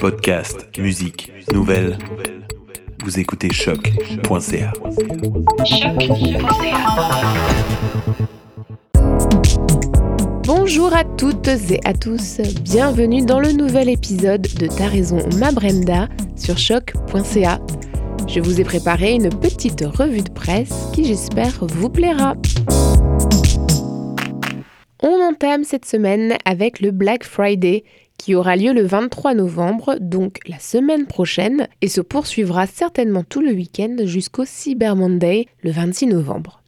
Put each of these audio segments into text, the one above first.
Podcast, musique, nouvelles. Vous écoutez choc.ca. Bonjour à toutes et à tous, bienvenue dans le nouvel épisode de Ta raison ma Brenda sur choc.ca. Je vous ai préparé une petite revue de presse qui j'espère vous plaira. On entame cette semaine avec le Black Friday qui aura lieu le 23 novembre, donc la semaine prochaine, et se poursuivra certainement tout le week-end jusqu'au Cyber Monday le 26 novembre.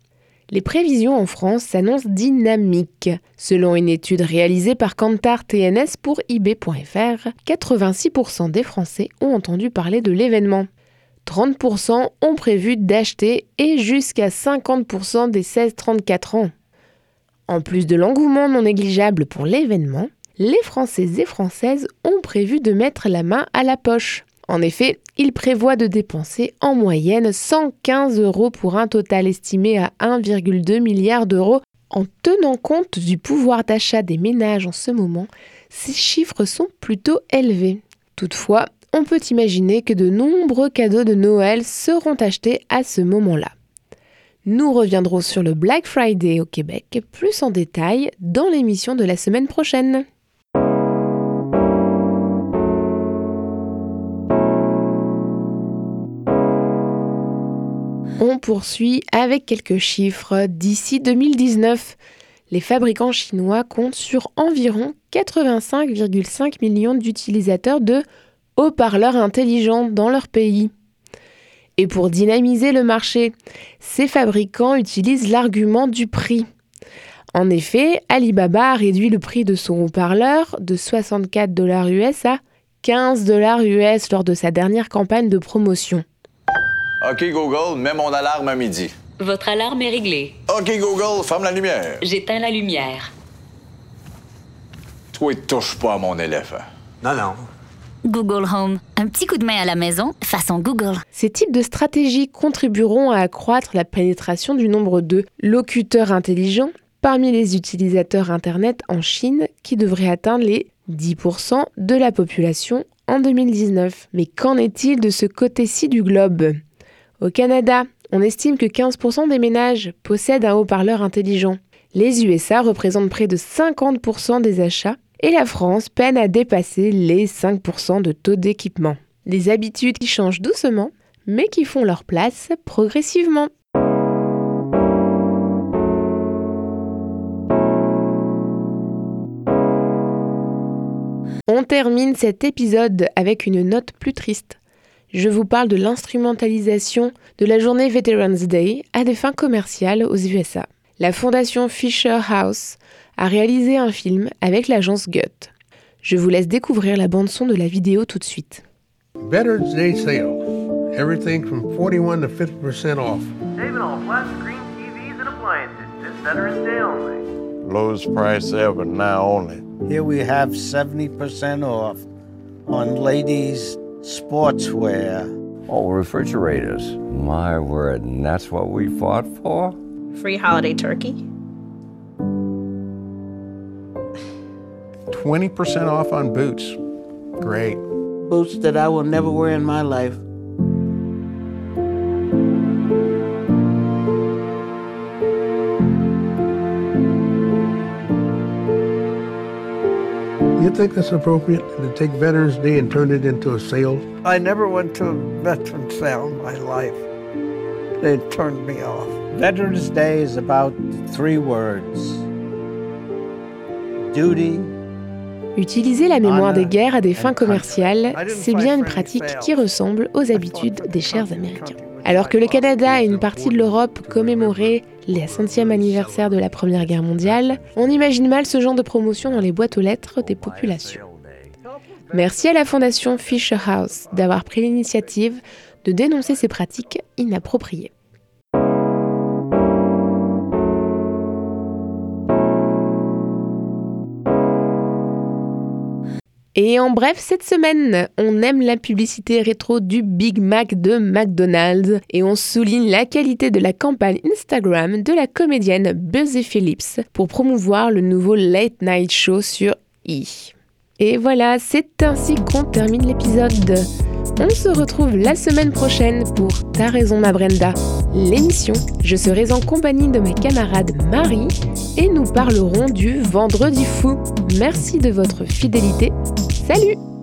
Les prévisions en France s'annoncent dynamiques. Selon une étude réalisée par Kantar TNS pour eBay.fr, 86% des Français ont entendu parler de l'événement. 30% ont prévu d'acheter et jusqu'à 50% des 16-34 ans. En plus de l'engouement non négligeable pour l'événement, les Français et Françaises ont prévu de mettre la main à la poche. En effet, ils prévoient de dépenser en moyenne 115 euros pour un total estimé à 1,2 milliard d'euros. En tenant compte du pouvoir d'achat des ménages en ce moment, ces chiffres sont plutôt élevés. Toutefois, on peut imaginer que de nombreux cadeaux de Noël seront achetés à ce moment-là. Nous reviendrons sur le Black Friday au Québec plus en détail dans l'émission de la semaine prochaine. Poursuit avec quelques chiffres. D'ici 2019, les fabricants chinois comptent sur environ 85,5 millions d'utilisateurs de haut-parleurs intelligents dans leur pays. Et pour dynamiser le marché, ces fabricants utilisent l'argument du prix. En effet, Alibaba a réduit le prix de son haut-parleur de 64 dollars US à 15 dollars US lors de sa dernière campagne de promotion. OK Google, mets mon alarme à midi. Votre alarme est réglée. OK Google, ferme la lumière. J'éteins la lumière. Toi, touche pas à mon éléphant. Non, non. Google Home, un petit coup de main à la maison façon Google. Ces types de stratégies contribueront à accroître la pénétration du nombre de locuteurs intelligents parmi les utilisateurs Internet en Chine qui devrait atteindre les 10% de la population en 2019. Mais qu'en est-il de ce côté-ci du globe? Au Canada, on estime que 15% des ménages possèdent un haut-parleur intelligent. Les USA représentent près de 50% des achats et la France peine à dépasser les 5% de taux d'équipement. Des habitudes qui changent doucement, mais qui font leur place progressivement. On termine cet épisode avec une note plus triste. Je vous parle de l'instrumentalisation de la journée Veterans Day à des fins commerciales aux USA. La fondation Fisher House a réalisé un film avec l'agence Gut. Je vous laisse découvrir la bande-son de la vidéo tout de suite. Veterans Day sale. Everything from 41 to 50% off. Saving on flat screen TVs and appliances. Just Veterans Day only. Lowest price ever, now only. Here we have 70% off on ladies' sportswear. Oh, refrigerators. My word, and that's what we fought for? Free holiday turkey. 20% off on boots. Great. Boots that I will never wear in my life. You think that's appropriate to take Veterans Day and turn it into a sale? I never went to a veteran sale in my life. They turned me off. Veterans Day is about three words duty. Utiliser la mémoire des guerres à des fins commerciales, c'est bien une pratique qui ressemble aux habitudes des chers Américains. Alors que le Canada et une partie de l'Europe commémoraient les centièmes anniversaire de la Première Guerre mondiale, on imagine mal ce genre de promotion dans les boîtes aux lettres des populations. Merci à la Fondation Fisher House d'avoir pris l'initiative de dénoncer ces pratiques inappropriées. Et en bref, cette semaine, on aime la publicité rétro du Big Mac de McDonald's et on souligne la qualité de la campagne Instagram de la comédienne Buzzy Phillips pour promouvoir le nouveau Late Night Show sur E! Et voilà, c'est ainsi qu'on termine l'épisode. On se retrouve la semaine prochaine pour Ta raison ma Brenda, l'émission. Je serai en compagnie de mes camarades Marie et nous parlerons du Vendredi fou. Merci de votre fidélité. Salut